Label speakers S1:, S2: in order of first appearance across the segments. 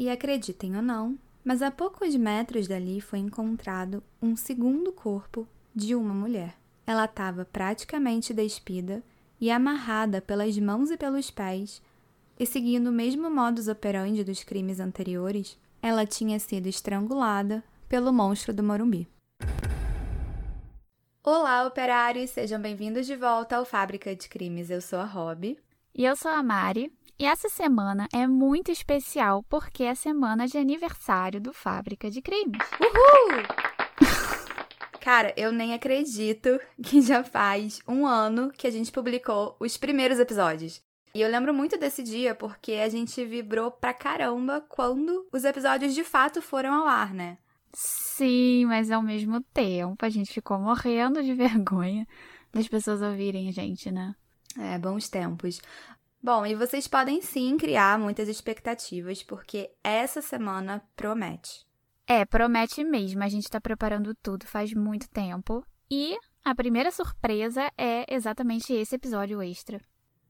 S1: E acreditem ou não, mas a poucos metros dali foi encontrado um segundo corpo de uma mulher. Ela estava praticamente despida e amarrada pelas mãos e pelos pés, e seguindo o mesmo modus operandi dos crimes anteriores, ela tinha sido estrangulada pelo monstro do Morumbi. Olá, operários! Sejam bem-vindos de volta ao Fábrica de Crimes. Eu sou a Rob.
S2: E eu sou a Mari. E essa semana é muito especial porque é semana de aniversário do Fábrica de Crimes.
S1: Uhul! Cara, eu nem acredito que já faz um ano que a gente publicou os primeiros episódios. E eu lembro muito desse dia porque a gente vibrou pra caramba quando os episódios de fato foram ao ar, né?
S2: Sim, mas ao mesmo tempo a gente ficou morrendo de vergonha das pessoas ouvirem a gente, né?
S1: É, bons tempos. Bom, e vocês podem sim criar muitas expectativas, porque essa semana promete.
S2: É, promete mesmo. A gente está preparando tudo faz muito tempo. E a primeira surpresa é exatamente esse episódio extra.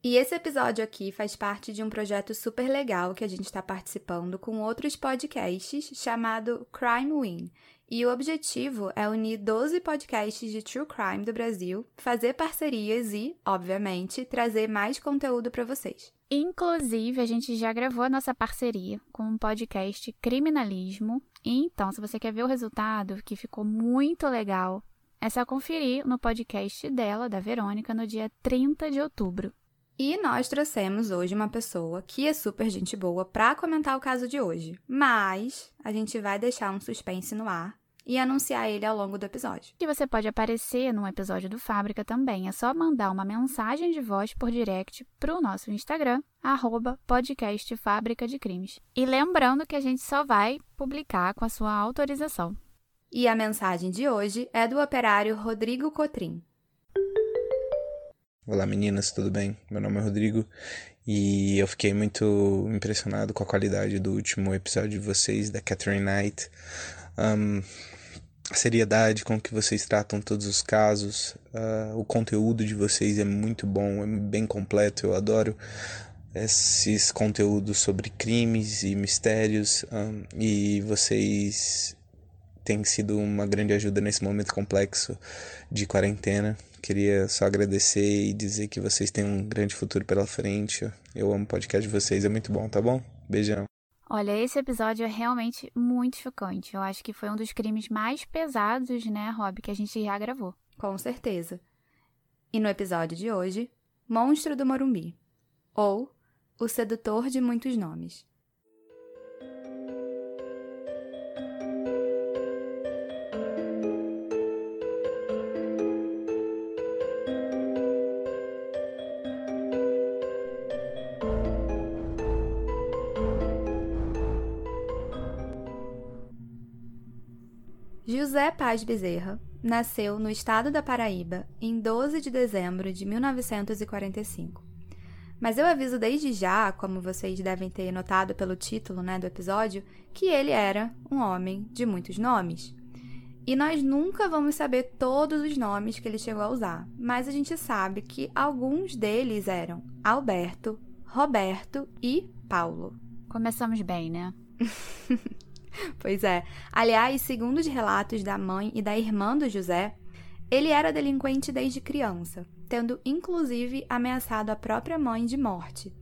S1: E esse episódio aqui faz parte de um projeto super legal que a gente está participando com outros podcasts chamado Crime Win. E o objetivo é unir 12 podcasts de true crime do Brasil, fazer parcerias e, obviamente, trazer mais conteúdo para vocês.
S2: Inclusive, a gente já gravou a nossa parceria com o podcast Criminalismo. Então, se você quer ver o resultado, que ficou muito legal, é só conferir no podcast dela, da Verônica, no dia 30 de outubro.
S1: E nós trouxemos hoje uma pessoa que é super gente boa para comentar o caso de hoje, mas a gente vai deixar um suspense no ar e anunciar ele ao longo do episódio.
S2: E você pode aparecer num episódio do Fábrica também. É só mandar uma mensagem de voz por direct pro nosso Instagram, arroba podcast Fábrica de Crimes. E lembrando que a gente só vai publicar com a sua autorização.
S1: E a mensagem de hoje é do operário Rodrigo Cotrim.
S3: Olá meninas, tudo bem? Meu nome é Rodrigo e eu fiquei muito impressionado com a qualidade do último episódio de vocês, da Catherine Knight. Um, a seriedade com que vocês tratam todos os casos, uh, o conteúdo de vocês é muito bom, é bem completo, eu adoro esses conteúdos sobre crimes e mistérios um, e vocês têm sido uma grande ajuda nesse momento complexo de quarentena. Queria só agradecer e dizer que vocês têm um grande futuro pela frente. Eu amo o podcast de vocês, é muito bom, tá bom? Beijão.
S2: Olha, esse episódio é realmente muito chocante. Eu acho que foi um dos crimes mais pesados, né, Rob, que a gente já gravou.
S1: Com certeza. E no episódio de hoje, Monstro do Morumbi ou O Sedutor de Muitos Nomes. Paz Bezerra nasceu no estado da Paraíba em 12 de dezembro de 1945. Mas eu aviso desde já, como vocês devem ter notado pelo título né, do episódio, que ele era um homem de muitos nomes. E nós nunca vamos saber todos os nomes que ele chegou a usar, mas a gente sabe que alguns deles eram Alberto, Roberto e Paulo.
S2: Começamos bem, né?
S1: pois é. Aliás, segundo os relatos da mãe e da irmã do José, ele era delinquente desde criança, tendo inclusive ameaçado a própria mãe de morte.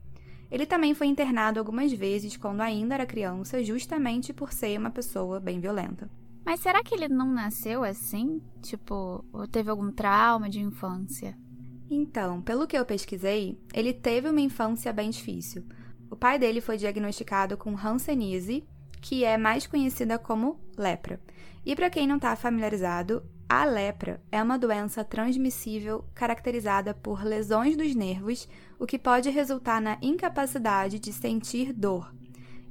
S1: Ele também foi internado algumas vezes quando ainda era criança, justamente por ser uma pessoa bem violenta.
S2: Mas será que ele não nasceu assim? Tipo, ou teve algum trauma de infância?
S1: Então, pelo que eu pesquisei, ele teve uma infância bem difícil. O pai dele foi diagnosticado com Hanseníase, que é mais conhecida como lepra. E para quem não está familiarizado, a lepra é uma doença transmissível caracterizada por lesões dos nervos, o que pode resultar na incapacidade de sentir dor.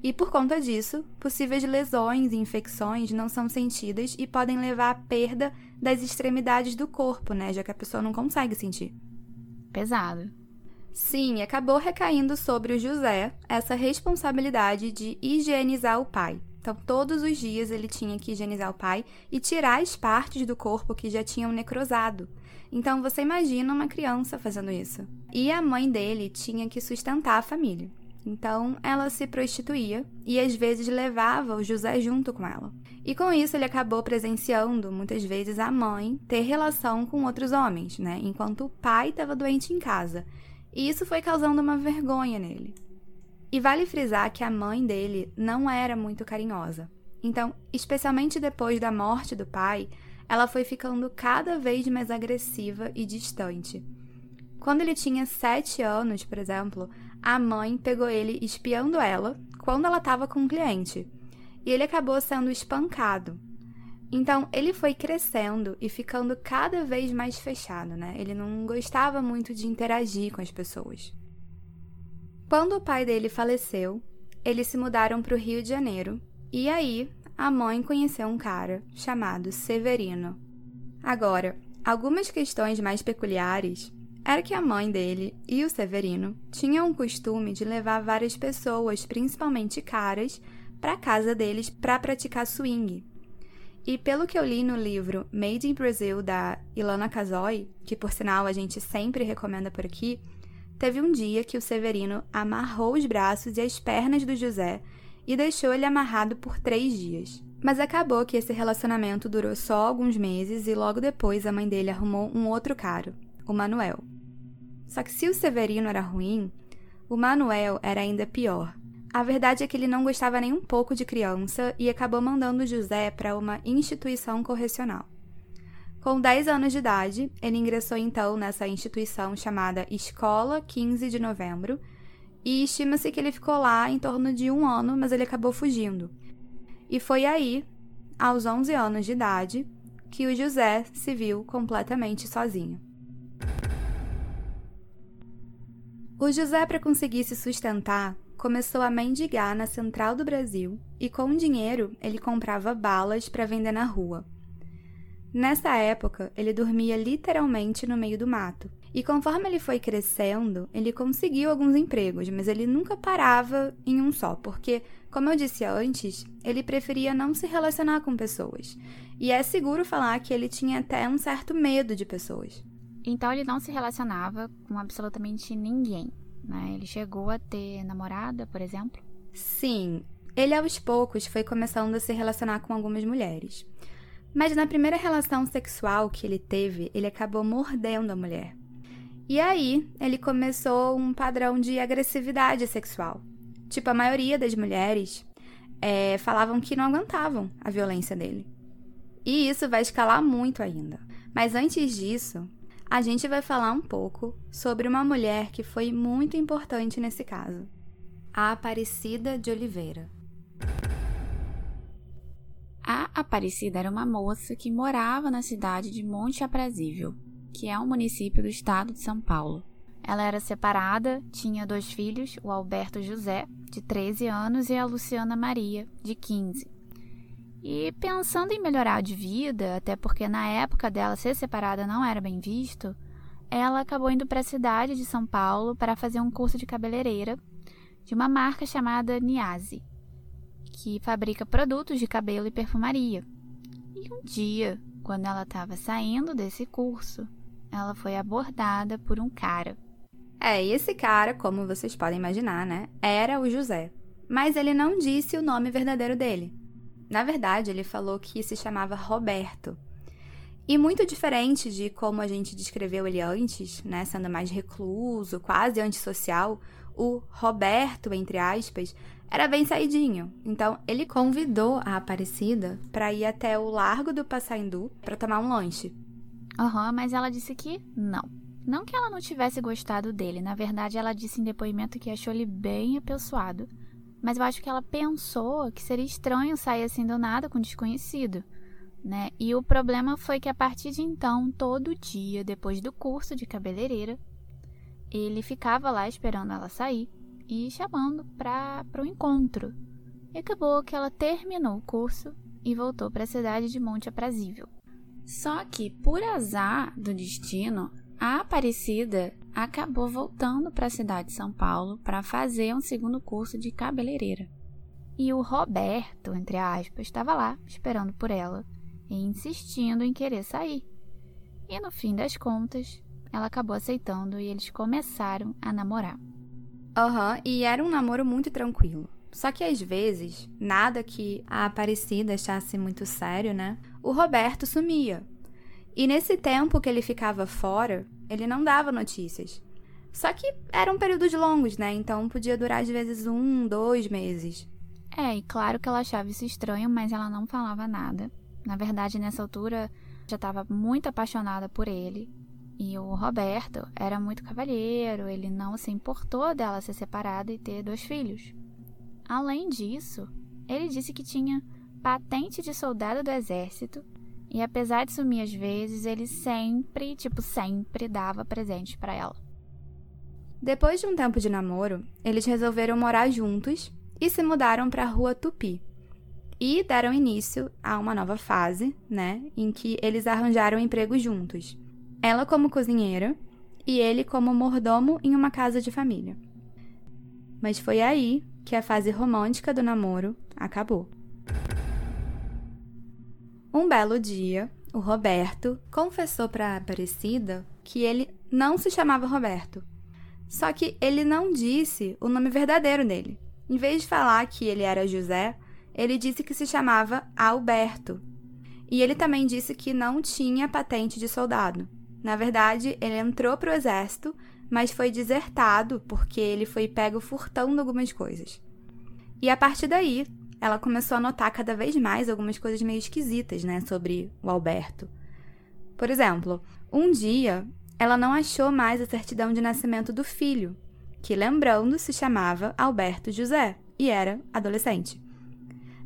S1: E por conta disso, possíveis lesões e infecções não são sentidas e podem levar à perda das extremidades do corpo, né? Já que a pessoa não consegue sentir.
S2: Pesado.
S1: Sim, acabou recaindo sobre o José essa responsabilidade de higienizar o pai. Então, todos os dias ele tinha que higienizar o pai e tirar as partes do corpo que já tinham necrosado. Então, você imagina uma criança fazendo isso. E a mãe dele tinha que sustentar a família. Então, ela se prostituía e às vezes levava o José junto com ela. E com isso, ele acabou presenciando, muitas vezes, a mãe ter relação com outros homens, né? Enquanto o pai estava doente em casa. E isso foi causando uma vergonha nele. E vale frisar que a mãe dele não era muito carinhosa. Então, especialmente depois da morte do pai, ela foi ficando cada vez mais agressiva e distante. Quando ele tinha sete anos, por exemplo, a mãe pegou ele espiando ela quando ela estava com um cliente. E ele acabou sendo espancado. Então, ele foi crescendo e ficando cada vez mais fechado, né? Ele não gostava muito de interagir com as pessoas. Quando o pai dele faleceu, eles se mudaram para o Rio de Janeiro e aí a mãe conheceu um cara chamado Severino. Agora, algumas questões mais peculiares era que a mãe dele e o Severino tinham o costume de levar várias pessoas, principalmente caras, para a casa deles para praticar swing. E pelo que eu li no livro Made in Brazil da Ilana Kazoy, que por sinal a gente sempre recomenda por aqui, Teve um dia que o Severino amarrou os braços e as pernas do José e deixou ele amarrado por três dias. Mas acabou que esse relacionamento durou só alguns meses e logo depois a mãe dele arrumou um outro cara, o Manuel. Só que se o Severino era ruim, o Manuel era ainda pior. A verdade é que ele não gostava nem um pouco de criança e acabou mandando José para uma instituição correcional. Com 10 anos de idade, ele ingressou então nessa instituição chamada Escola 15 de Novembro, e estima-se que ele ficou lá em torno de um ano, mas ele acabou fugindo. E foi aí, aos 11 anos de idade, que o José se viu completamente sozinho. O José, para conseguir se sustentar, começou a mendigar na central do Brasil e, com o dinheiro, ele comprava balas para vender na rua. Nessa época, ele dormia literalmente no meio do mato. E conforme ele foi crescendo, ele conseguiu alguns empregos, mas ele nunca parava em um só, porque, como eu disse antes, ele preferia não se relacionar com pessoas. E é seguro falar que ele tinha até um certo medo de pessoas.
S2: Então ele não se relacionava com absolutamente ninguém, né? Ele chegou a ter namorada, por exemplo?
S1: Sim, ele aos poucos foi começando a se relacionar com algumas mulheres. Mas na primeira relação sexual que ele teve, ele acabou mordendo a mulher. E aí, ele começou um padrão de agressividade sexual. Tipo, a maioria das mulheres é, falavam que não aguentavam a violência dele. E isso vai escalar muito ainda. Mas antes disso, a gente vai falar um pouco sobre uma mulher que foi muito importante nesse caso: a Aparecida de Oliveira.
S2: A Aparecida era uma moça que morava na cidade de Monte Aprazível, que é um município do estado de São Paulo. Ela era separada, tinha dois filhos, o Alberto José, de 13 anos, e a Luciana Maria, de 15. E pensando em melhorar de vida, até porque na época dela ser separada não era bem visto, ela acabou indo para a cidade de São Paulo para fazer um curso de cabeleireira de uma marca chamada Niase que fabrica produtos de cabelo e perfumaria. E um dia, quando ela estava saindo desse curso, ela foi abordada por um cara.
S1: É, e esse cara, como vocês podem imaginar, né, era o José. Mas ele não disse o nome verdadeiro dele. Na verdade, ele falou que se chamava Roberto. E muito diferente de como a gente descreveu ele antes, né, sendo mais recluso, quase antissocial, o Roberto, entre aspas, era bem saidinho. Então, ele convidou a Aparecida para ir até o Largo do Passaindu para tomar um lanche.
S2: Aham, uhum, mas ela disse que não. Não que ela não tivesse gostado dele, na verdade, ela disse em depoimento que achou ele bem apessoado. Mas eu acho que ela pensou que seria estranho sair assim do nada com um desconhecido, né? E o problema foi que a partir de então, todo dia, depois do curso de cabeleireira, ele ficava lá esperando ela sair e chamando para o encontro. E acabou que ela terminou o curso e voltou para a cidade de Monte Aprazível. Só que, por azar do destino, a Aparecida acabou voltando para a cidade de São Paulo para fazer um segundo curso de cabeleireira. E o Roberto, entre aspas, estava lá esperando por ela e insistindo em querer sair. E no fim das contas, ela acabou aceitando e eles começaram a namorar.
S1: Aham, uhum, e era um namoro muito tranquilo. Só que às vezes, nada que a Aparecida achasse muito sério, né? O Roberto sumia. E nesse tempo que ele ficava fora, ele não dava notícias. Só que eram períodos longos, né? Então podia durar às vezes um, dois meses.
S2: É, e claro que ela achava isso estranho, mas ela não falava nada. Na verdade, nessa altura, já estava muito apaixonada por ele. E o Roberto era muito cavalheiro, ele não se importou dela ser separada e ter dois filhos. Além disso, ele disse que tinha patente de soldado do exército e apesar de sumir às vezes, ele sempre, tipo, sempre dava presentes para ela.
S1: Depois de um tempo de namoro, eles resolveram morar juntos e se mudaram para a Rua Tupi. E deram início a uma nova fase, né, em que eles arranjaram emprego juntos. Ela como cozinheira e ele como mordomo em uma casa de família. Mas foi aí que a fase romântica do namoro acabou. Um belo dia, o Roberto confessou para a Aparecida que ele não se chamava Roberto. Só que ele não disse o nome verdadeiro dele. Em vez de falar que ele era José, ele disse que se chamava Alberto. E ele também disse que não tinha patente de soldado. Na verdade, ele entrou para o exército mas foi desertado porque ele foi pego furtando algumas coisas. E a partir daí, ela começou a notar cada vez mais algumas coisas meio esquisitas, né, sobre o Alberto. Por exemplo, um dia ela não achou mais a certidão de nascimento do filho, que lembrando se chamava Alberto José e era adolescente.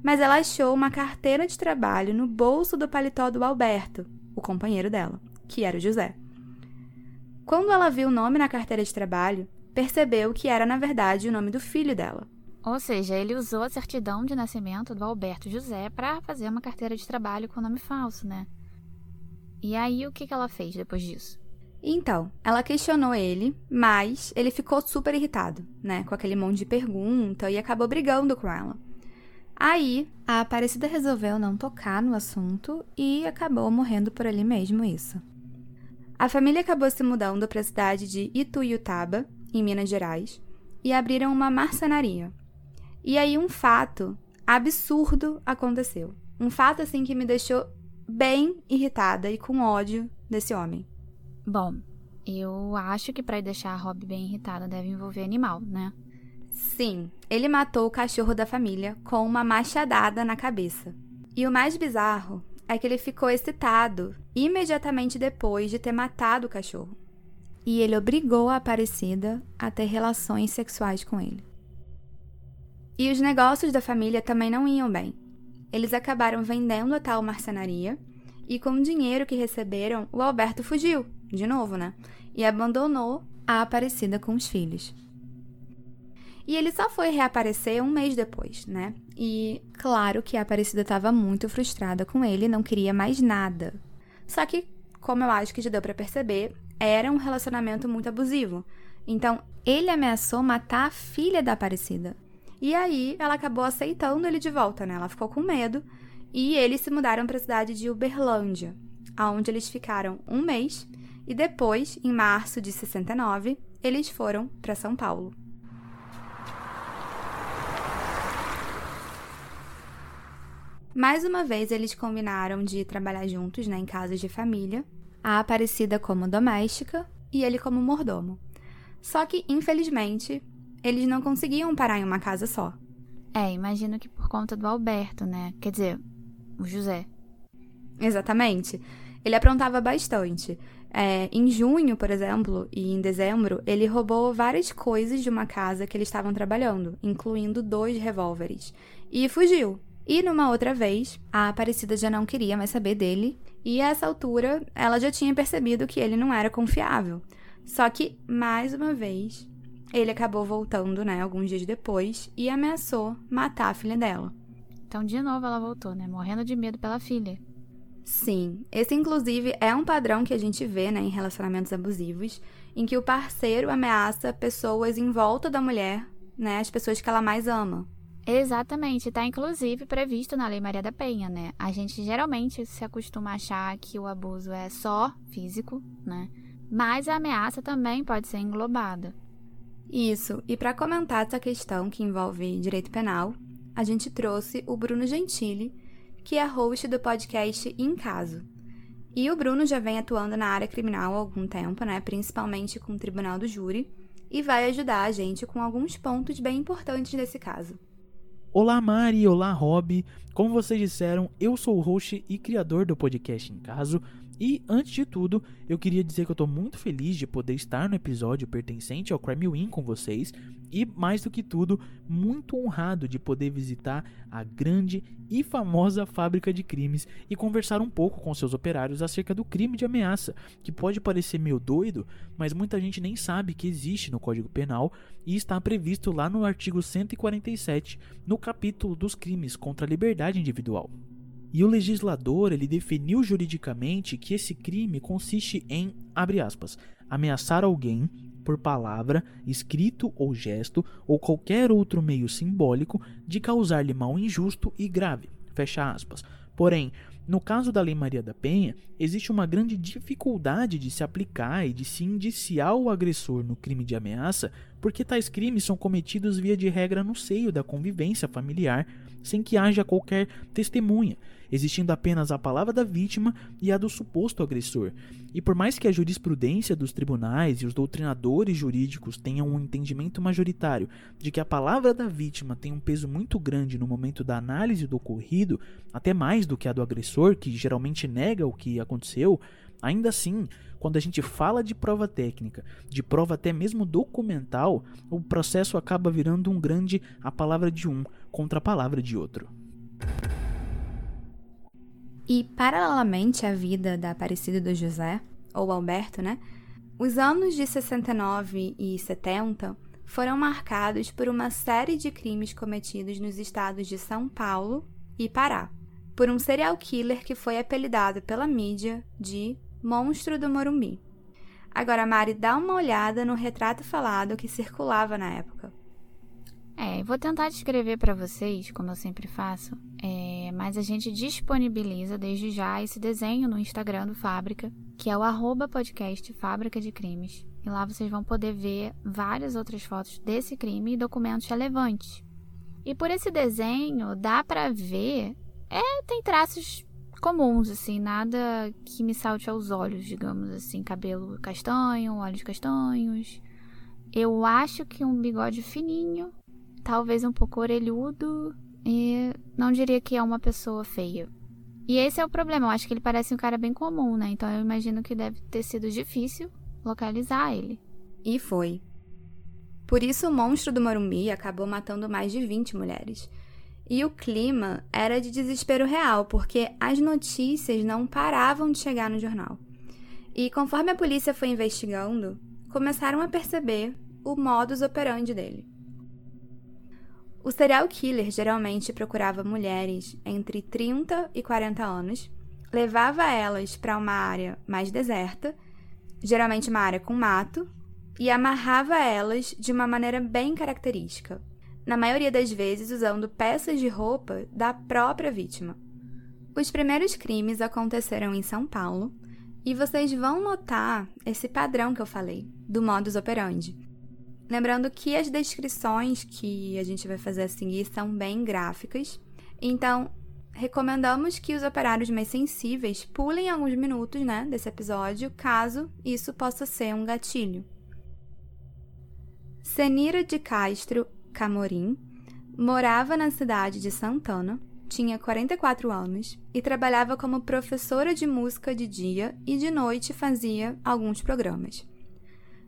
S1: Mas ela achou uma carteira de trabalho no bolso do paletó do Alberto, o companheiro dela, que era o José. Quando ela viu o nome na carteira de trabalho, percebeu que era na verdade o nome do filho dela.
S2: Ou seja, ele usou a certidão de nascimento do Alberto José para fazer uma carteira de trabalho com nome falso, né? E aí o que, que ela fez depois disso?
S1: Então, ela questionou ele, mas ele ficou super irritado, né? Com aquele monte de pergunta e acabou brigando com ela. Aí, a Aparecida resolveu não tocar no assunto e acabou morrendo por ali mesmo isso. A família acabou se mudando para a cidade de Ituiutaba, em Minas Gerais, e abriram uma marcenaria. E aí um fato absurdo aconteceu. Um fato assim que me deixou bem irritada e com ódio desse homem.
S2: Bom, eu acho que para deixar a Rob bem irritada deve envolver animal, né?
S1: Sim, ele matou o cachorro da família com uma machadada na cabeça. E o mais bizarro é que ele ficou excitado imediatamente depois de ter matado o cachorro. E ele obrigou a Aparecida a ter relações sexuais com ele. E os negócios da família também não iam bem. Eles acabaram vendendo a tal marcenaria e com o dinheiro que receberam, o Alberto fugiu, de novo, né? E abandonou a Aparecida com os filhos. E ele só foi reaparecer um mês depois, né? E claro que a Aparecida estava muito frustrada com ele não queria mais nada. Só que, como eu acho que já deu para perceber, era um relacionamento muito abusivo. Então, ele ameaçou matar a filha da Aparecida. E aí, ela acabou aceitando ele de volta, né? Ela ficou com medo e eles se mudaram para a cidade de Uberlândia, aonde eles ficaram um mês e depois, em março de 69, eles foram para São Paulo. Mais uma vez, eles combinaram de trabalhar juntos né, em casas de família, a Aparecida como doméstica e ele como mordomo. Só que, infelizmente, eles não conseguiam parar em uma casa só.
S2: É, imagino que por conta do Alberto, né? Quer dizer, o José.
S1: Exatamente. Ele aprontava bastante. É, em junho, por exemplo, e em dezembro, ele roubou várias coisas de uma casa que eles estavam trabalhando, incluindo dois revólveres, e fugiu. E numa outra vez, a Aparecida já não queria mais saber dele, e a essa altura ela já tinha percebido que ele não era confiável. Só que, mais uma vez, ele acabou voltando, né, alguns dias depois, e ameaçou matar a filha dela.
S2: Então, de novo, ela voltou, né, morrendo de medo pela filha.
S1: Sim, esse inclusive é um padrão que a gente vê né, em relacionamentos abusivos, em que o parceiro ameaça pessoas em volta da mulher, né, as pessoas que ela mais ama.
S2: Exatamente, está inclusive previsto na Lei Maria da Penha, né? A gente geralmente se acostuma a achar que o abuso é só físico, né? Mas a ameaça também pode ser englobada.
S1: Isso, e para comentar essa questão que envolve direito penal, a gente trouxe o Bruno Gentili, que é host do podcast Em Caso. E o Bruno já vem atuando na área criminal há algum tempo, né, principalmente com o Tribunal do Júri, e vai ajudar a gente com alguns pontos bem importantes desse caso.
S4: Olá Mari, olá Rob. Como vocês disseram, eu sou o host e criador do podcast Em Caso. E, antes de tudo, eu queria dizer que eu tô muito feliz de poder estar no episódio pertencente ao Crime Win com vocês. E, mais do que tudo, muito honrado de poder visitar a grande e famosa fábrica de crimes e conversar um pouco com seus operários acerca do crime de ameaça, que pode parecer meio doido, mas muita gente nem sabe que existe no Código Penal e está previsto lá no artigo 147, no capítulo dos crimes contra a liberdade individual. E o legislador ele definiu juridicamente que esse crime consiste em, abre aspas, ameaçar alguém por palavra, escrito ou gesto ou qualquer outro meio simbólico de causar-lhe mal injusto e grave. Fecha aspas. Porém, no caso da Lei Maria da Penha, existe uma grande dificuldade de se aplicar e de se indiciar o agressor no crime de ameaça, porque tais crimes são cometidos via de regra no seio da convivência familiar, sem que haja qualquer testemunha, existindo apenas a palavra da vítima e a do suposto agressor. E por mais que a jurisprudência dos tribunais e os doutrinadores jurídicos tenham um entendimento majoritário de que a palavra da vítima tem um peso muito grande no momento da análise do ocorrido, até mais do que a do agressor, que geralmente nega o que aconteceu, ainda assim, quando a gente fala de prova técnica, de prova até mesmo documental, o processo acaba virando um grande a palavra de um contra a palavra de outro.
S1: E, paralelamente à vida da Aparecida do José, ou Alberto, né? Os anos de 69 e 70 foram marcados por uma série de crimes cometidos nos estados de São Paulo e Pará, por um serial killer que foi apelidado pela mídia de Monstro do Morumbi. Agora, Mari, dá uma olhada no retrato falado que circulava na época.
S2: É, vou tentar descrever para vocês, como eu sempre faço, é, mas a gente disponibiliza desde já esse desenho no Instagram do Fábrica, que é o arroba podcast Fábrica de Crimes. E lá vocês vão poder ver várias outras fotos desse crime e documentos relevantes. E por esse desenho dá para ver, é, tem traços comuns, assim, nada que me salte aos olhos, digamos assim, cabelo castanho, olhos castanhos. Eu acho que um bigode fininho, talvez um pouco orelhudo e não diria que é uma pessoa feia. E esse é o problema, eu acho que ele parece um cara bem comum, né? Então eu imagino que deve ter sido difícil localizar ele.
S1: E foi. Por isso o monstro do Morumbi acabou matando mais de 20 mulheres. E o clima era de desespero real, porque as notícias não paravam de chegar no jornal. E conforme a polícia foi investigando, começaram a perceber o modus operandi dele. O serial killer geralmente procurava mulheres entre 30 e 40 anos, levava elas para uma área mais deserta, geralmente uma área com mato, e amarrava elas de uma maneira bem característica, na maioria das vezes usando peças de roupa da própria vítima. Os primeiros crimes aconteceram em São Paulo, e vocês vão notar esse padrão que eu falei, do modus operandi. Lembrando que as descrições que a gente vai fazer a seguir são bem gráficas, então recomendamos que os operários mais sensíveis pulem alguns minutos né, desse episódio, caso isso possa ser um gatilho. Senira de Castro Camorim morava na cidade de Santana, tinha 44 anos e trabalhava como professora de música de dia e de noite fazia alguns programas.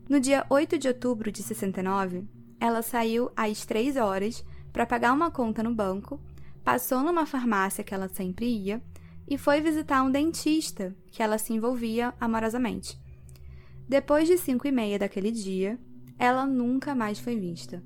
S1: No dia 8 de outubro de 69, ela saiu às 3 horas para pagar uma conta no banco, passou numa farmácia que ela sempre ia e foi visitar um dentista que ela se envolvia amorosamente. Depois de 5 e meia daquele dia, ela nunca mais foi vista.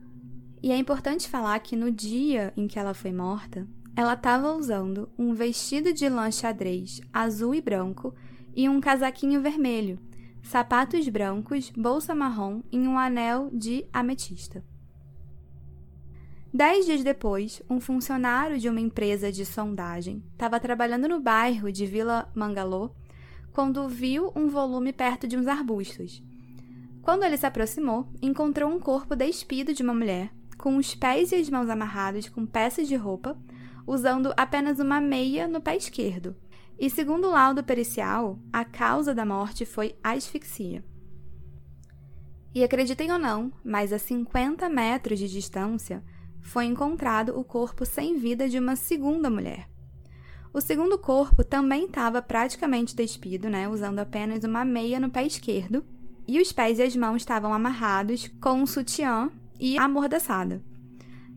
S1: E é importante falar que no dia em que ela foi morta, ela estava usando um vestido de lã xadrez azul e branco e um casaquinho vermelho, sapatos brancos, bolsa marrom e um anel de ametista. Dez dias depois, um funcionário de uma empresa de sondagem estava trabalhando no bairro de Vila Mangalô quando viu um volume perto de uns arbustos. Quando ele se aproximou, encontrou um corpo despido de uma mulher, com os pés e as mãos amarrados com peças de roupa, usando apenas uma meia no pé esquerdo. E segundo o laudo pericial, a causa da morte foi asfixia. E acreditem ou não, mas a 50 metros de distância foi encontrado o corpo sem vida de uma segunda mulher. O segundo corpo também estava praticamente despido, né, usando apenas uma meia no pé esquerdo, e os pés e as mãos estavam amarrados com um sutiã e amordaçada.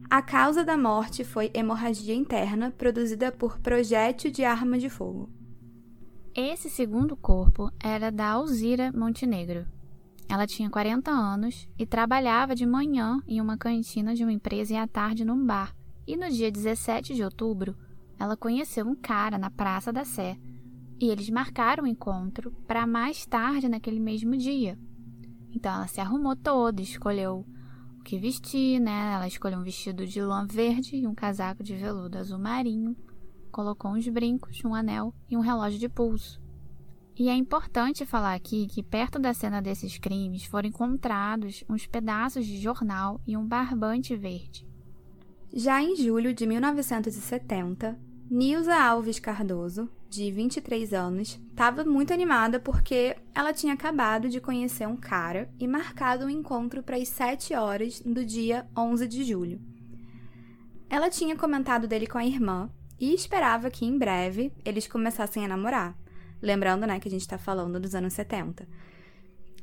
S1: A causa da morte foi hemorragia interna produzida por projétil de arma de fogo.
S2: Esse segundo corpo era da Alzira Montenegro, ela tinha 40 anos e trabalhava de manhã em uma cantina de uma empresa e à tarde num bar. E no dia 17 de outubro, ela conheceu um cara na Praça da Sé e eles marcaram o encontro para mais tarde naquele mesmo dia. Então ela se arrumou toda, escolheu o que vestir, né? Ela escolheu um vestido de lã verde e um casaco de veludo azul marinho, colocou uns brincos, um anel e um relógio de pulso. E é importante falar aqui que perto da cena desses crimes foram encontrados uns pedaços de jornal e um barbante verde.
S1: Já em julho de 1970, Nilza Alves Cardoso, de 23 anos, estava muito animada porque ela tinha acabado de conhecer um cara e marcado um encontro para as 7 horas do dia 11 de julho. Ela tinha comentado dele com a irmã e esperava que em breve eles começassem a namorar. Lembrando, né, que a gente tá falando dos anos 70.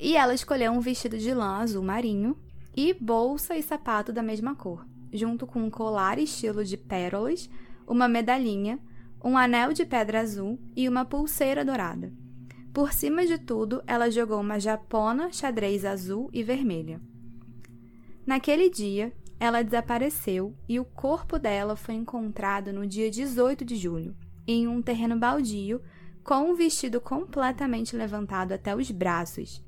S1: E ela escolheu um vestido de lã azul marinho e bolsa e sapato da mesma cor, junto com um colar estilo de pérolas, uma medalhinha, um anel de pedra azul e uma pulseira dourada. Por cima de tudo, ela jogou uma japona xadrez azul e vermelha. Naquele dia, ela desapareceu e o corpo dela foi encontrado no dia 18 de julho, em um terreno baldio com o vestido completamente levantado até os braços.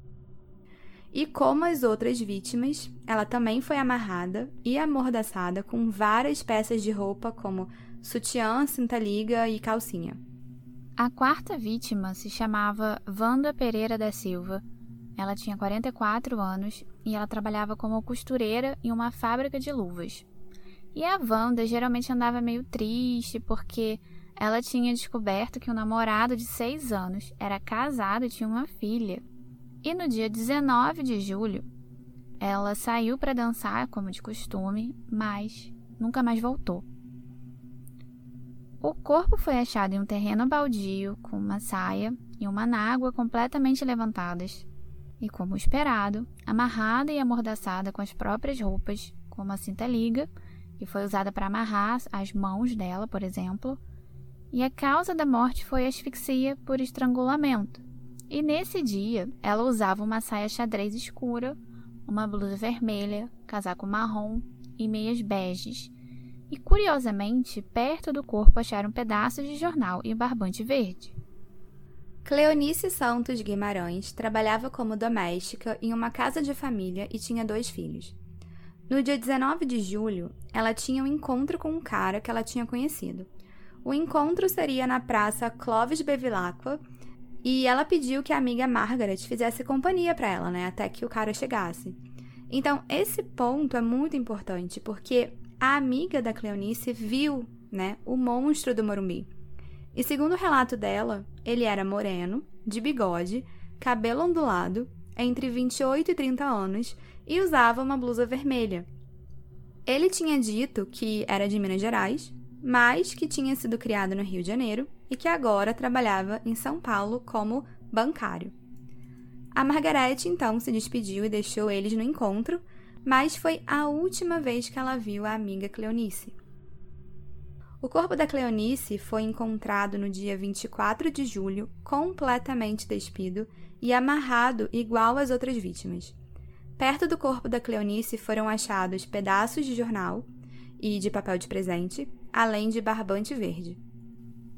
S1: E como as outras vítimas, ela também foi amarrada e amordaçada com várias peças de roupa, como sutiã, cinta-liga e calcinha.
S2: A quarta vítima se chamava Wanda Pereira da Silva. Ela tinha 44 anos e ela trabalhava como costureira em uma fábrica de luvas. E a Wanda geralmente andava meio triste porque ela tinha descoberto que o namorado de seis anos era casado e tinha uma filha. E no dia 19 de julho, ela saiu para dançar, como de costume, mas nunca mais voltou. O corpo foi achado em um terreno baldio, com uma saia e uma nágua completamente levantadas, e, como esperado, amarrada e amordaçada com as próprias roupas, com uma cinta-liga, que foi usada para amarrar as mãos dela, por exemplo, e a causa da morte foi asfixia por estrangulamento. E nesse dia, ela usava uma saia xadrez escura, uma blusa vermelha, casaco marrom e meias beges. E curiosamente, perto do corpo acharam pedaços de jornal e barbante verde.
S1: Cleonice Santos Guimarães trabalhava como doméstica em uma casa de família e tinha dois filhos. No dia 19 de julho, ela tinha um encontro com um cara que ela tinha conhecido. O encontro seria na praça Clovis Bevilacqua e ela pediu que a amiga Margaret fizesse companhia para ela, né, até que o cara chegasse. Então, esse ponto é muito importante porque a amiga da Cleonice viu, né, o monstro do Morumbi. E segundo o relato dela, ele era moreno, de bigode, cabelo ondulado, entre 28 e 30 anos e usava uma blusa vermelha. Ele tinha dito que era de Minas Gerais, mas que tinha sido criado no Rio de Janeiro e que agora trabalhava em São Paulo como bancário. A Margarete então se despediu e deixou eles no encontro, mas foi a última vez que ela viu a amiga Cleonice. O corpo da Cleonice foi encontrado no dia 24 de julho, completamente despido e amarrado igual às outras vítimas. Perto do corpo da Cleonice foram achados pedaços de jornal e de papel de presente, além de barbante verde.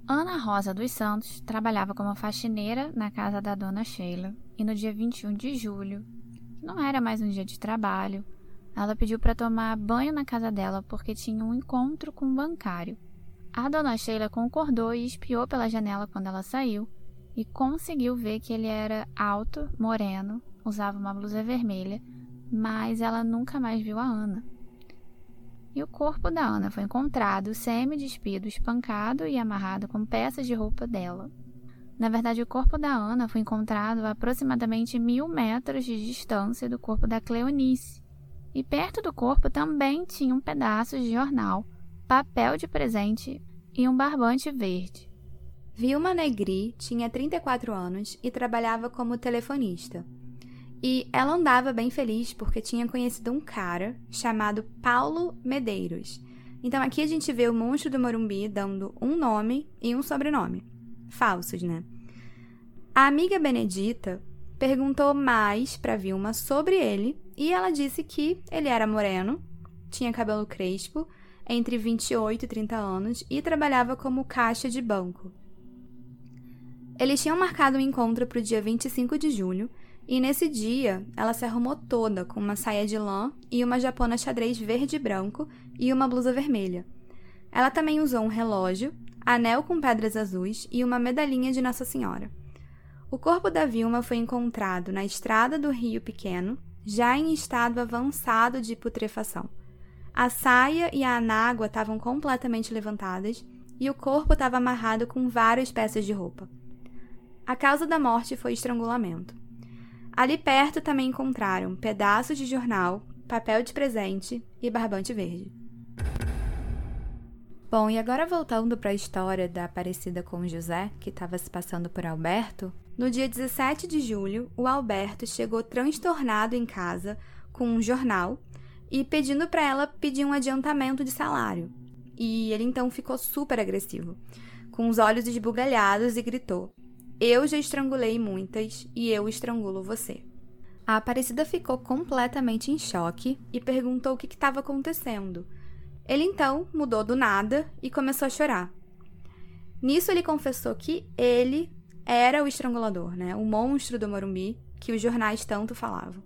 S2: Ana Rosa dos Santos trabalhava como faxineira na casa da dona Sheila e no dia 21 de julho, não era mais um dia de trabalho, ela pediu para tomar banho na casa dela porque tinha um encontro com um bancário. A dona Sheila concordou e espiou pela janela quando ela saiu e conseguiu ver que ele era alto, moreno, usava uma blusa vermelha, mas ela nunca mais viu a Ana. E o corpo da Ana foi encontrado semi-despido, espancado e amarrado com peças de roupa dela. Na verdade, o corpo da Ana foi encontrado a aproximadamente mil metros de distância do corpo da Cleonice. E perto do corpo também tinha um pedaço de jornal, papel de presente e um barbante verde.
S1: Vilma Negri tinha 34 anos e trabalhava como telefonista. E ela andava bem feliz porque tinha conhecido um cara chamado Paulo Medeiros. Então aqui a gente vê o monstro do Morumbi dando um nome e um sobrenome. Falsos, né? A amiga Benedita perguntou mais para Vilma sobre ele e ela disse que ele era moreno, tinha cabelo crespo, entre 28 e 30 anos e trabalhava como caixa de banco. Eles tinham marcado um encontro para o dia 25 de julho e nesse dia, ela se arrumou toda com uma saia de lã e uma japona xadrez verde e branco e uma blusa vermelha. Ela também usou um relógio, anel com pedras azuis e uma medalhinha de Nossa Senhora. O corpo da Vilma foi encontrado na estrada do Rio Pequeno, já em estado avançado de putrefação. A saia e a anágua estavam completamente levantadas e o corpo estava amarrado com várias peças de roupa. A causa da morte foi estrangulamento. Ali perto também encontraram pedaços de jornal, papel de presente e barbante verde. Bom, e agora voltando para a história da Aparecida com José, que estava se passando por Alberto, no dia 17 de julho, o Alberto chegou transtornado em casa com um jornal e pedindo para ela pedir um adiantamento de salário. E ele então ficou super agressivo, com os olhos esbugalhados e gritou: eu já estrangulei muitas e eu estrangulo você. A Aparecida ficou completamente em choque e perguntou o que estava acontecendo. Ele então mudou do nada e começou a chorar. Nisso ele confessou que ele era o estrangulador, né? O monstro do Morumbi que os jornais tanto falavam.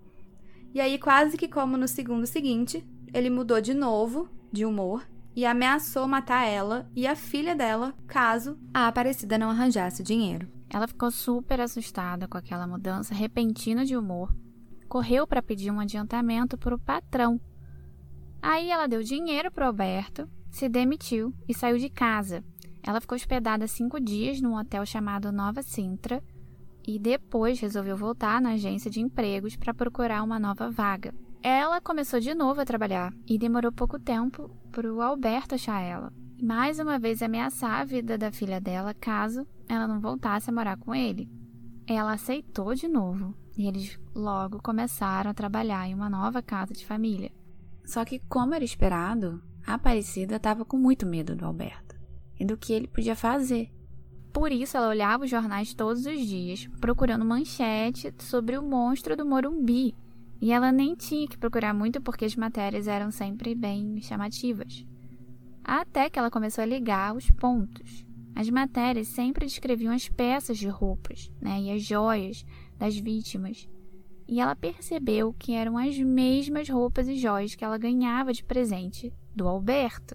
S1: E aí, quase que como no segundo seguinte, ele mudou de novo de humor e ameaçou matar ela e a filha dela caso a Aparecida não arranjasse o dinheiro.
S2: Ela ficou super assustada com aquela mudança repentina de humor. Correu para pedir um adiantamento para o patrão. Aí ela deu dinheiro para Alberto, se demitiu e saiu de casa. Ela ficou hospedada cinco dias num hotel chamado Nova Sintra e depois resolveu voltar na agência de empregos para procurar uma nova vaga. Ela começou de novo a trabalhar e demorou pouco tempo para o Alberto achar ela mais uma vez ameaçar a vida da filha dela caso ela não voltasse a morar com ele. Ela aceitou de novo e eles logo começaram a trabalhar em uma nova casa de família. Só que, como era esperado, a Aparecida estava com muito medo do Alberto e do que ele podia fazer. Por isso, ela olhava os jornais todos os dias, procurando manchete sobre o monstro do Morumbi. E ela nem tinha que procurar muito porque as matérias eram sempre bem chamativas. Até que ela começou a ligar os pontos. As matérias sempre descreviam as peças de roupas né, e as joias das vítimas. E ela percebeu que eram as mesmas roupas e joias que ela ganhava de presente do Alberto.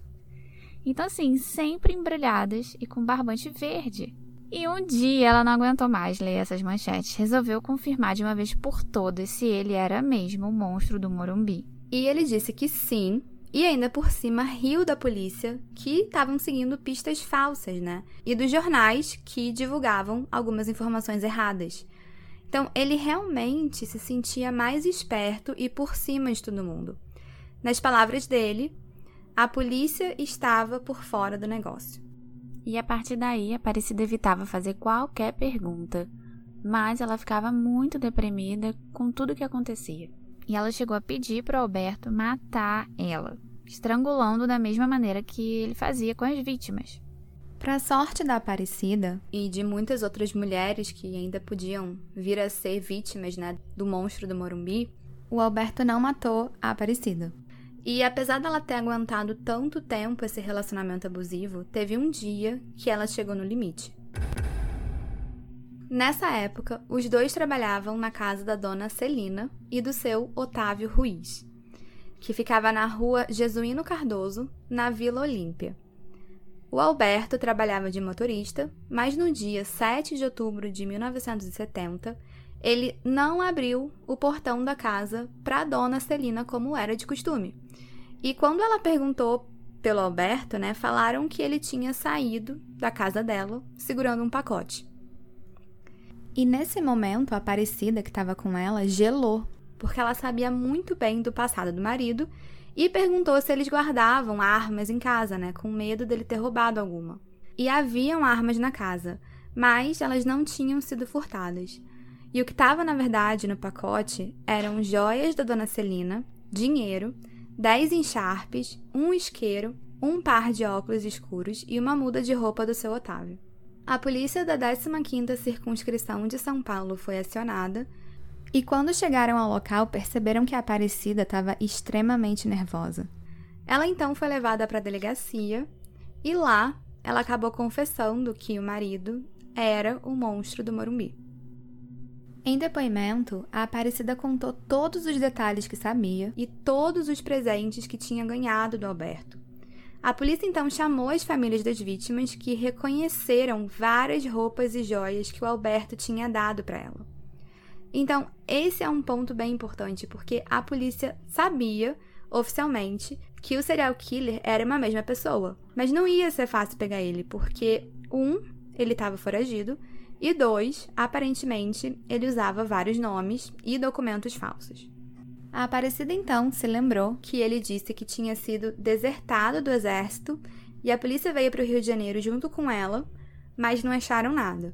S2: Então, assim, sempre embrulhadas e com barbante verde. E um dia ela não aguentou mais ler essas manchetes, resolveu confirmar de uma vez por todas se ele era mesmo o monstro do Morumbi.
S1: E ele disse que sim, e ainda por cima riu da polícia que estavam seguindo pistas falsas, né? E dos jornais que divulgavam algumas informações erradas. Então, ele realmente se sentia mais esperto e por cima de todo mundo. Nas palavras dele, a polícia estava por fora do negócio.
S2: E a partir daí, a Aparecida evitava fazer qualquer pergunta, mas ela ficava muito deprimida com tudo o que acontecia e ela chegou a pedir para Alberto matar ela, estrangulando da mesma maneira que ele fazia com as vítimas.
S1: Para sorte da Aparecida e de muitas outras mulheres que ainda podiam vir a ser vítimas né, do monstro do Morumbi, o Alberto não matou a Aparecida. E apesar dela ter aguentado tanto tempo esse relacionamento abusivo, teve um dia que ela chegou no limite. Nessa época, os dois trabalhavam na casa da dona Celina e do seu Otávio Ruiz, que ficava na rua Jesuíno Cardoso, na Vila Olímpia. O Alberto trabalhava de motorista, mas no dia 7 de outubro de 1970, ele não abriu o portão da casa para dona Celina como era de costume. E quando ela perguntou pelo Alberto, né, falaram que ele tinha saído da casa dela segurando um pacote. E nesse momento, a Aparecida que estava com ela gelou, porque ela sabia muito bem do passado do marido e perguntou se eles guardavam armas em casa, né, com medo dele ter roubado alguma. E haviam armas na casa, mas elas não tinham sido furtadas. E o que estava, na verdade, no pacote eram joias da dona Celina, dinheiro, dez encharpes, um isqueiro, um par de óculos escuros e uma muda de roupa do seu Otávio. A polícia da 15ª Circunscrição de São Paulo foi acionada e quando chegaram ao local perceberam que a Aparecida estava extremamente nervosa. Ela então foi levada para a delegacia e lá ela acabou confessando que o marido era o monstro do Morumbi. Em depoimento, a Aparecida contou todos os detalhes que sabia e todos os presentes que tinha ganhado do Alberto. A polícia então chamou as famílias das vítimas que reconheceram várias roupas e joias que o Alberto tinha dado para ela. Então, esse é um ponto bem importante, porque a polícia sabia, oficialmente, que o serial killer era uma mesma pessoa. Mas não ia ser fácil pegar ele, porque, um, ele estava foragido, e dois, aparentemente, ele usava vários nomes e documentos falsos. A Aparecida então se lembrou que ele disse que tinha sido desertado do exército e a polícia veio para o Rio de Janeiro junto com ela, mas não acharam nada.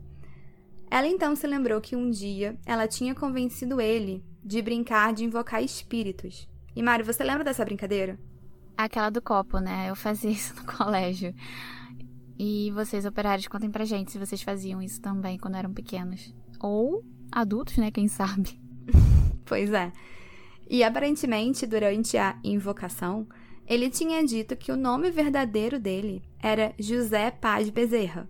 S1: Ela então se lembrou que um dia ela tinha convencido ele de brincar de invocar espíritos. E Mário, você lembra dessa brincadeira?
S2: Aquela do copo, né? Eu fazia isso no colégio. E vocês, operários, contem pra gente se vocês faziam isso também quando eram pequenos. Ou adultos, né? Quem sabe?
S1: pois é. E aparentemente, durante a invocação, ele tinha dito que o nome verdadeiro dele era José Paz Bezerra.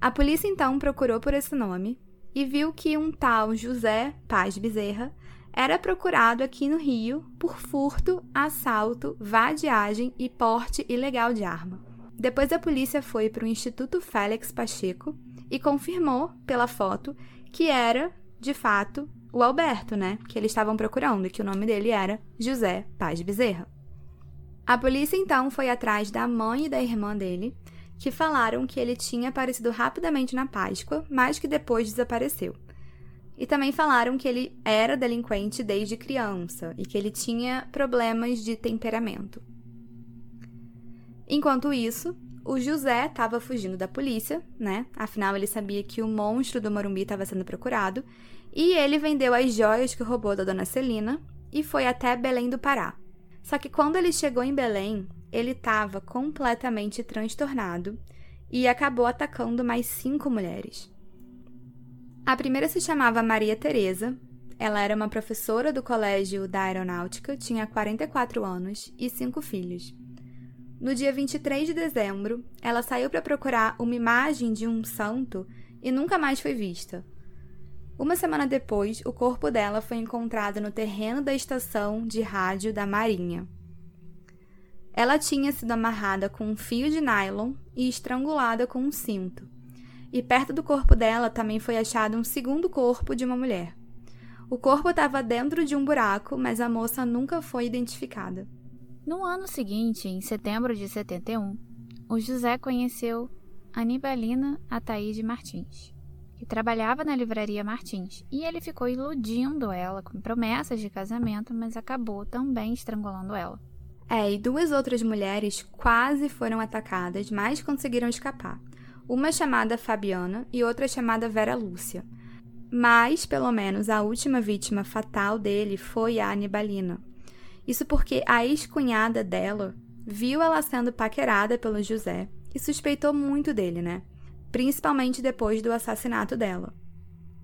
S1: A polícia então procurou por esse nome e viu que um tal José Paz Bezerra era procurado aqui no Rio por furto, assalto, vadiagem e porte ilegal de arma. Depois a polícia foi para o Instituto Félix Pacheco e confirmou pela foto que era, de fato, o Alberto, né? Que eles estavam procurando e que o nome dele era José Paz Bezerra. A polícia então foi atrás da mãe e da irmã dele, que falaram que ele tinha aparecido rapidamente na Páscoa, mas que depois desapareceu. E também falaram que ele era delinquente desde criança e que ele tinha problemas de temperamento. Enquanto isso, o José estava fugindo da polícia, né? Afinal, ele sabia que o monstro do Morumbi estava sendo procurado e ele vendeu as joias que roubou da dona Celina e foi até Belém do Pará. Só que quando ele chegou em Belém, ele estava completamente transtornado e acabou atacando mais cinco mulheres. A primeira se chamava Maria Teresa. Ela era uma professora do colégio da aeronáutica, tinha 44 anos e cinco filhos. No dia 23 de dezembro, ela saiu para procurar uma imagem de um santo e nunca mais foi vista. Uma semana depois, o corpo dela foi encontrado no terreno da estação de rádio da Marinha. Ela tinha sido amarrada com um fio de nylon e estrangulada com um cinto. E perto do corpo dela também foi achado um segundo corpo de uma mulher. O corpo estava dentro de um buraco, mas a moça nunca foi identificada.
S2: No ano seguinte, em setembro de 71, o José conheceu Anibalina Ataíde Martins que trabalhava na livraria Martins, e ele ficou iludindo ela com promessas de casamento, mas acabou também estrangulando ela.
S1: É, e duas outras mulheres quase foram atacadas, mas conseguiram escapar. Uma chamada Fabiana e outra chamada Vera Lúcia. Mas, pelo menos, a última vítima fatal dele foi a Anibalina. Isso porque a ex-cunhada dela viu ela sendo paquerada pelo José e suspeitou muito dele, né? principalmente depois do assassinato dela.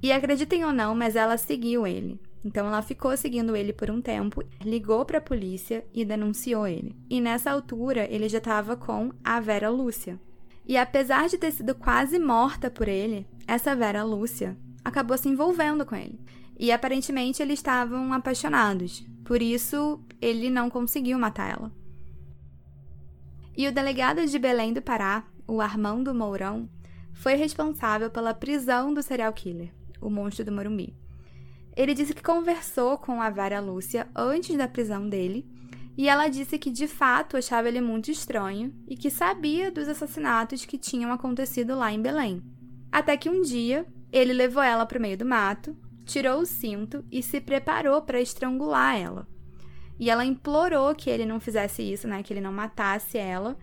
S1: E acreditem ou não, mas ela seguiu ele. Então ela ficou seguindo ele por um tempo, ligou para a polícia e denunciou ele. E nessa altura ele já estava com a Vera Lúcia. E apesar de ter sido quase morta por ele, essa Vera Lúcia acabou se envolvendo com ele. E aparentemente eles estavam apaixonados. Por isso ele não conseguiu matar ela. E o delegado de Belém do Pará, o Armando Mourão, foi responsável pela prisão do serial killer. o monstro do Morumbi. Ele disse que conversou com a Vera Lúcia antes da prisão dele e ela disse que de fato achava ele muito estranho e que sabia dos assassinatos que tinham acontecido lá em Belém. Até que um dia ele levou ela para o meio do mato, tirou o cinto e se preparou para estrangular ela. E ela implorou que ele não fizesse isso, né, que ele não matasse ela,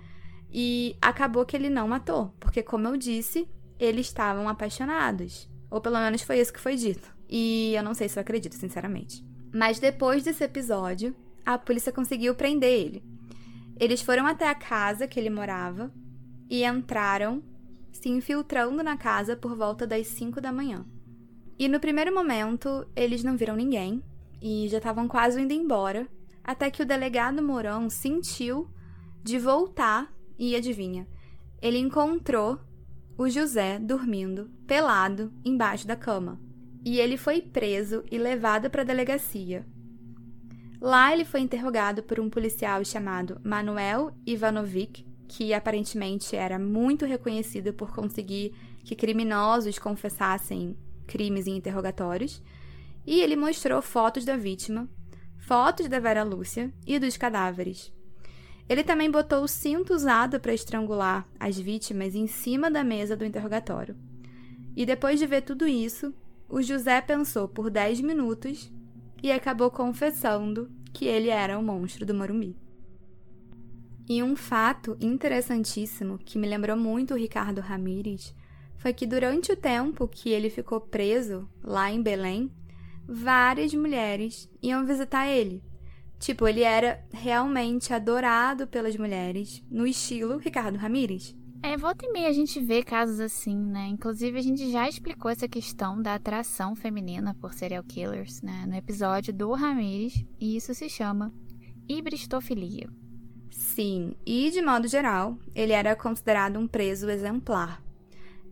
S1: e acabou que ele não matou, porque como eu disse, eles estavam apaixonados, ou pelo menos foi isso que foi dito. E eu não sei se eu acredito, sinceramente. Mas depois desse episódio, a polícia conseguiu prender ele. Eles foram até a casa que ele morava e entraram, se infiltrando na casa por volta das 5 da manhã. E no primeiro momento, eles não viram ninguém e já estavam quase indo embora, até que o delegado Mourão sentiu de voltar e adivinha, ele encontrou o José dormindo, pelado, embaixo da cama. E ele foi preso e levado para a delegacia, Lá ele foi interrogado por um policial chamado Manuel Ivanovic, que aparentemente era muito reconhecido por conseguir que criminosos confessassem crimes em interrogatórios, e ele mostrou fotos da vítima, fotos da Vera Lúcia e dos cadáveres. Ele também botou o cinto usado para estrangular as vítimas em cima da mesa do interrogatório. E depois de ver tudo isso, o José pensou por 10 minutos e acabou confessando que ele era o monstro do Morumbi. E um fato interessantíssimo que me lembrou muito o Ricardo Ramírez foi que durante o tempo que ele ficou preso lá em Belém, várias mulheres iam visitar ele. Tipo, ele era realmente adorado pelas mulheres, no estilo Ricardo Ramírez.
S2: É, volta e meia a gente vê casos assim, né? Inclusive a gente já explicou essa questão da atração feminina por serial killers, né? No episódio do Ramirez, e isso se chama hibristofilia.
S1: Sim, e de modo geral, ele era considerado um preso exemplar.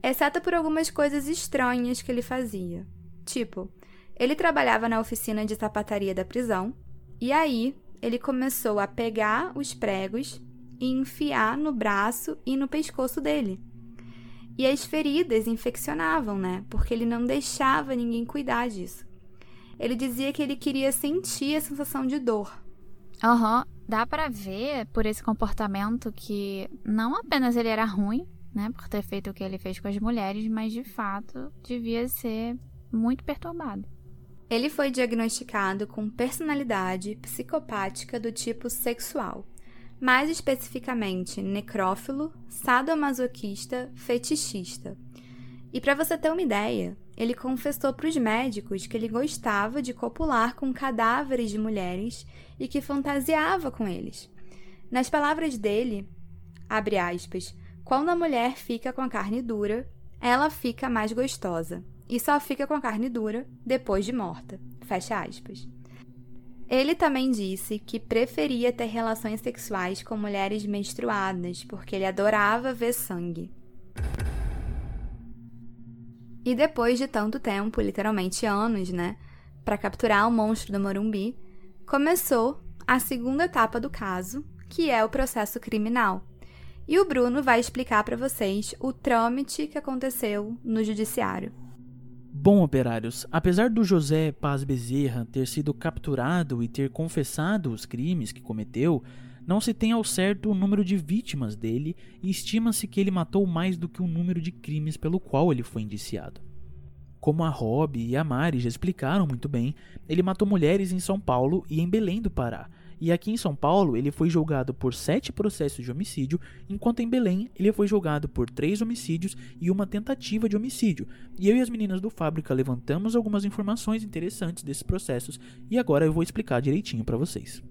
S1: Exceto por algumas coisas estranhas que ele fazia. Tipo, ele trabalhava na oficina de sapataria da prisão, e aí ele começou a pegar os pregos e enfiar no braço e no pescoço dele. E as feridas infeccionavam, né? Porque ele não deixava ninguém cuidar disso. Ele dizia que ele queria sentir a sensação de dor.
S2: Aham, uhum. dá para ver por esse comportamento que não apenas ele era ruim, né, por ter feito o que ele fez com as mulheres, mas de fato devia ser muito perturbado.
S1: Ele foi diagnosticado com personalidade psicopática do tipo sexual mais especificamente necrófilo, sadomasoquista, fetichista. E para você ter uma ideia, ele confessou para os médicos que ele gostava de copular com cadáveres de mulheres e que fantasiava com eles. Nas palavras dele, abre aspas, quando a mulher fica com a carne dura, ela fica mais gostosa e só fica com a carne dura depois de morta. Fecha aspas. Ele também disse que preferia ter relações sexuais com mulheres menstruadas, porque ele adorava ver sangue. E depois de tanto tempo, literalmente anos, né, para capturar o monstro do Morumbi, começou a segunda etapa do caso, que é o processo criminal. E o Bruno vai explicar para vocês o trâmite que aconteceu no judiciário.
S4: Bom, operários, apesar do José Paz Bezerra ter sido capturado e ter confessado os crimes que cometeu, não se tem ao certo o número de vítimas dele e estima-se que ele matou mais do que o número de crimes pelo qual ele foi indiciado. Como a Rob e a Mari já explicaram muito bem, ele matou mulheres em São Paulo e em Belém do Pará, e aqui em São Paulo, ele foi julgado por sete processos de homicídio, enquanto em Belém, ele foi julgado por três homicídios e uma tentativa de homicídio. E eu e as meninas do Fábrica levantamos algumas informações interessantes desses processos e agora eu vou explicar direitinho para vocês.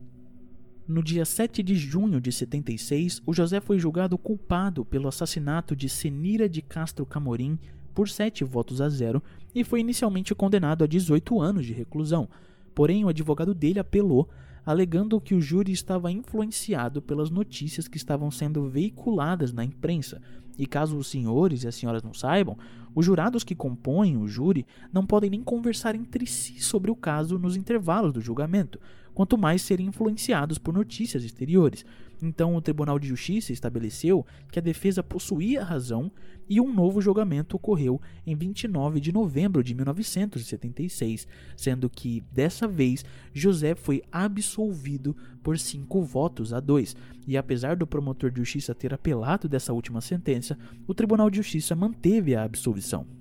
S4: No dia 7 de junho de 76, o José foi julgado culpado pelo assassinato de Senira de Castro Camorim por sete votos a zero e foi inicialmente condenado a 18 anos de reclusão. Porém, o advogado dele apelou alegando que o júri estava influenciado pelas notícias que estavam sendo veiculadas na imprensa. E caso os senhores e as senhoras não saibam, os jurados que compõem o júri não podem nem conversar entre si sobre o caso nos intervalos do julgamento, quanto mais serem influenciados por notícias exteriores. Então, o Tribunal de Justiça estabeleceu que a defesa possuía razão e um novo julgamento ocorreu em 29 de novembro de 1976, sendo que, dessa vez, José foi absolvido por cinco votos a dois. E apesar do promotor de justiça ter apelado dessa última sentença, o Tribunal de Justiça manteve a absolvição.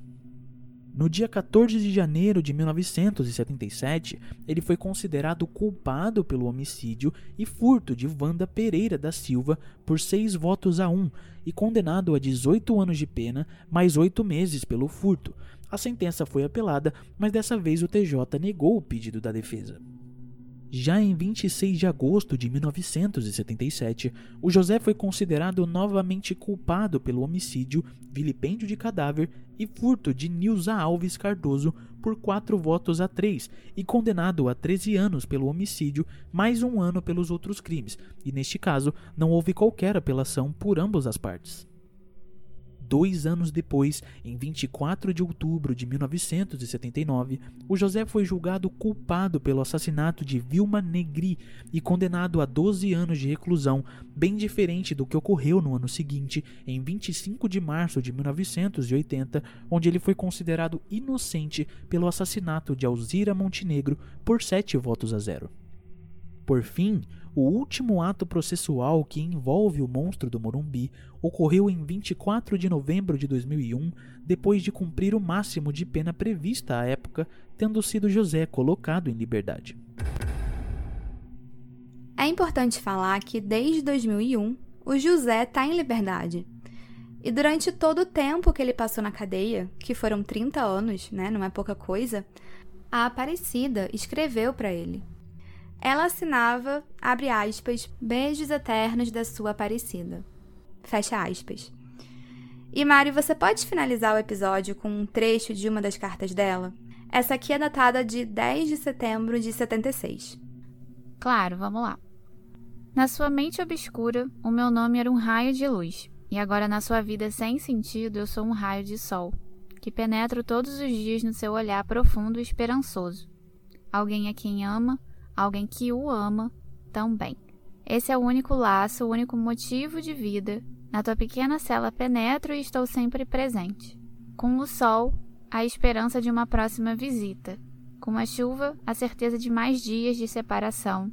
S4: No dia 14 de janeiro de 1977, ele foi considerado culpado pelo homicídio e furto de Wanda Pereira da Silva por seis votos a um e condenado a 18 anos de pena mais oito meses pelo furto. A sentença foi apelada, mas dessa vez o TJ negou o pedido da defesa. Já em 26 de agosto de 1977, o José foi considerado novamente culpado pelo homicídio, vilipêndio de cadáver e furto de Nilza Alves Cardoso por quatro votos a três e condenado a 13 anos pelo homicídio, mais um ano pelos outros crimes, e neste caso não houve qualquer apelação por ambas as partes. Dois anos depois, em 24 de outubro de 1979, o José foi julgado culpado pelo assassinato de Vilma Negri e condenado a 12 anos de reclusão, bem diferente do que ocorreu no ano seguinte, em 25 de março de 1980, onde ele foi considerado inocente pelo assassinato de Alzira Montenegro por sete votos a zero. Por fim, o último ato processual que envolve o monstro do Morumbi ocorreu em 24 de novembro de 2001, depois de cumprir o máximo de pena prevista à época, tendo sido José colocado em liberdade.
S1: É importante falar que desde 2001 o José está em liberdade. E durante todo o tempo que ele passou na cadeia, que foram 30 anos, né, não é pouca coisa, a Aparecida escreveu para ele, ela assinava, abre aspas, beijos eternos da sua Aparecida. Fecha aspas. E Mari, você pode finalizar o episódio com um trecho de uma das cartas dela? Essa aqui é datada de 10 de setembro de 76.
S2: Claro, vamos lá. Na sua mente obscura, o meu nome era um raio de luz, e agora na sua vida sem sentido, eu sou um raio de sol, que penetro todos os dias no seu olhar profundo e esperançoso. Alguém a quem ama, alguém que o ama também. Esse é o único laço, o único motivo de vida. Na tua pequena cela penetro e estou sempre presente. Com o sol, a esperança de uma próxima visita. Com a chuva, a certeza de mais dias de separação.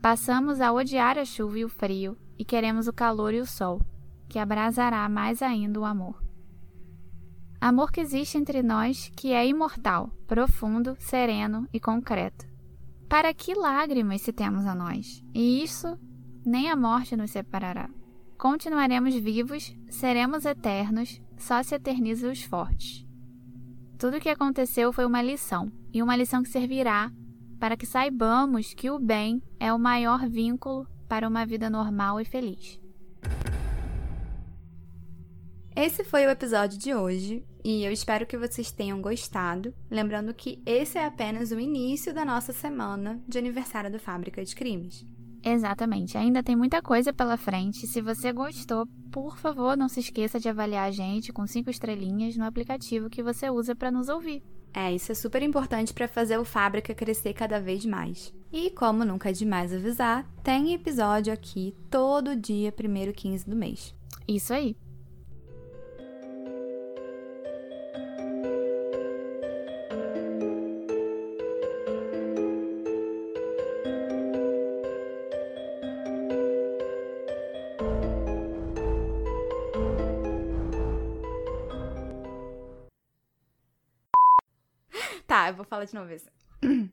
S2: Passamos a odiar a chuva e o frio e queremos o calor e o sol, que abrasará mais ainda o amor. Amor que existe entre nós, que é imortal, profundo, sereno e concreto. Para que lágrimas se temos a nós? E isso nem a morte nos separará. Continuaremos vivos, seremos eternos, só se eternizam os fortes. Tudo o que aconteceu foi uma lição, e uma lição que servirá para que saibamos que o bem é o maior vínculo para uma vida normal e feliz.
S1: Esse foi o episódio de hoje e eu espero que vocês tenham gostado. Lembrando que esse é apenas o início da nossa semana de aniversário do Fábrica de Crimes.
S2: Exatamente, ainda tem muita coisa pela frente. Se você gostou, por favor, não se esqueça de avaliar a gente com cinco estrelinhas no aplicativo que você usa para nos ouvir.
S1: É, isso é super importante para fazer o Fábrica crescer cada vez mais. E como nunca é demais avisar, tem episódio aqui todo dia, primeiro 15 do mês.
S2: Isso aí.
S1: Falar de novo isso.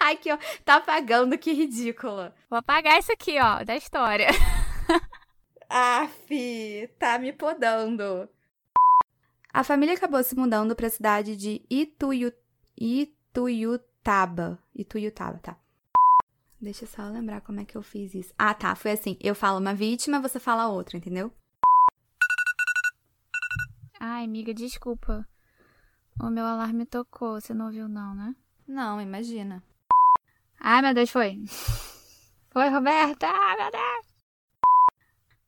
S1: Ai, que ó, tá apagando, que ridícula.
S2: Vou apagar isso aqui, ó, da história.
S1: Aff, tá me podando. A família acabou se mudando para a cidade de Ituiu... Ituiutaba. Ituiutaba, tá. Deixa eu só lembrar como é que eu fiz isso. Ah, tá, foi assim. Eu falo uma vítima, você fala outra, entendeu?
S2: Ai, amiga, desculpa. O meu alarme tocou, você não ouviu não, né?
S1: Não, imagina.
S2: Ai, meu Deus, foi. Foi, Roberta! Ai, meu Deus!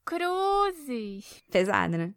S2: Cruzes!
S1: Pesada, né?